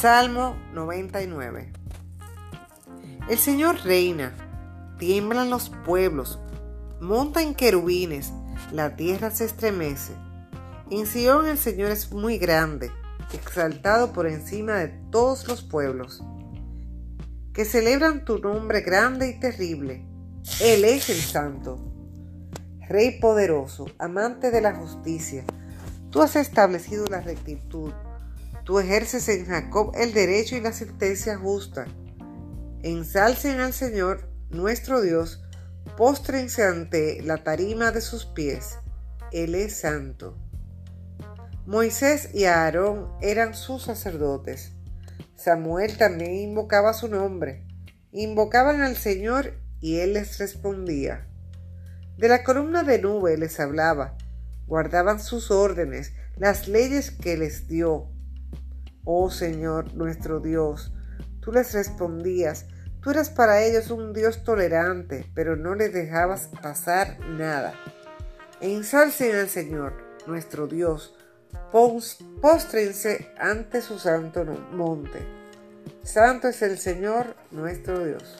Salmo 99. El Señor reina, tiemblan los pueblos, montan querubines, la tierra se estremece. En Sion el Señor es muy grande, exaltado por encima de todos los pueblos, que celebran tu nombre grande y terrible. Él es el Santo, Rey poderoso, amante de la justicia. Tú has establecido la rectitud Tú ejerces en Jacob el derecho y la sentencia justa. Ensalcen al Señor, nuestro Dios, póstrense ante la tarima de sus pies. Él es santo. Moisés y Aarón eran sus sacerdotes. Samuel también invocaba su nombre. Invocaban al Señor y Él les respondía. De la columna de nube les hablaba. Guardaban sus órdenes, las leyes que les dio Oh Señor nuestro Dios, tú les respondías, tú eras para ellos un Dios tolerante, pero no les dejabas pasar nada. Ensalcen al Señor nuestro Dios, póstrense ante su santo monte. Santo es el Señor nuestro Dios.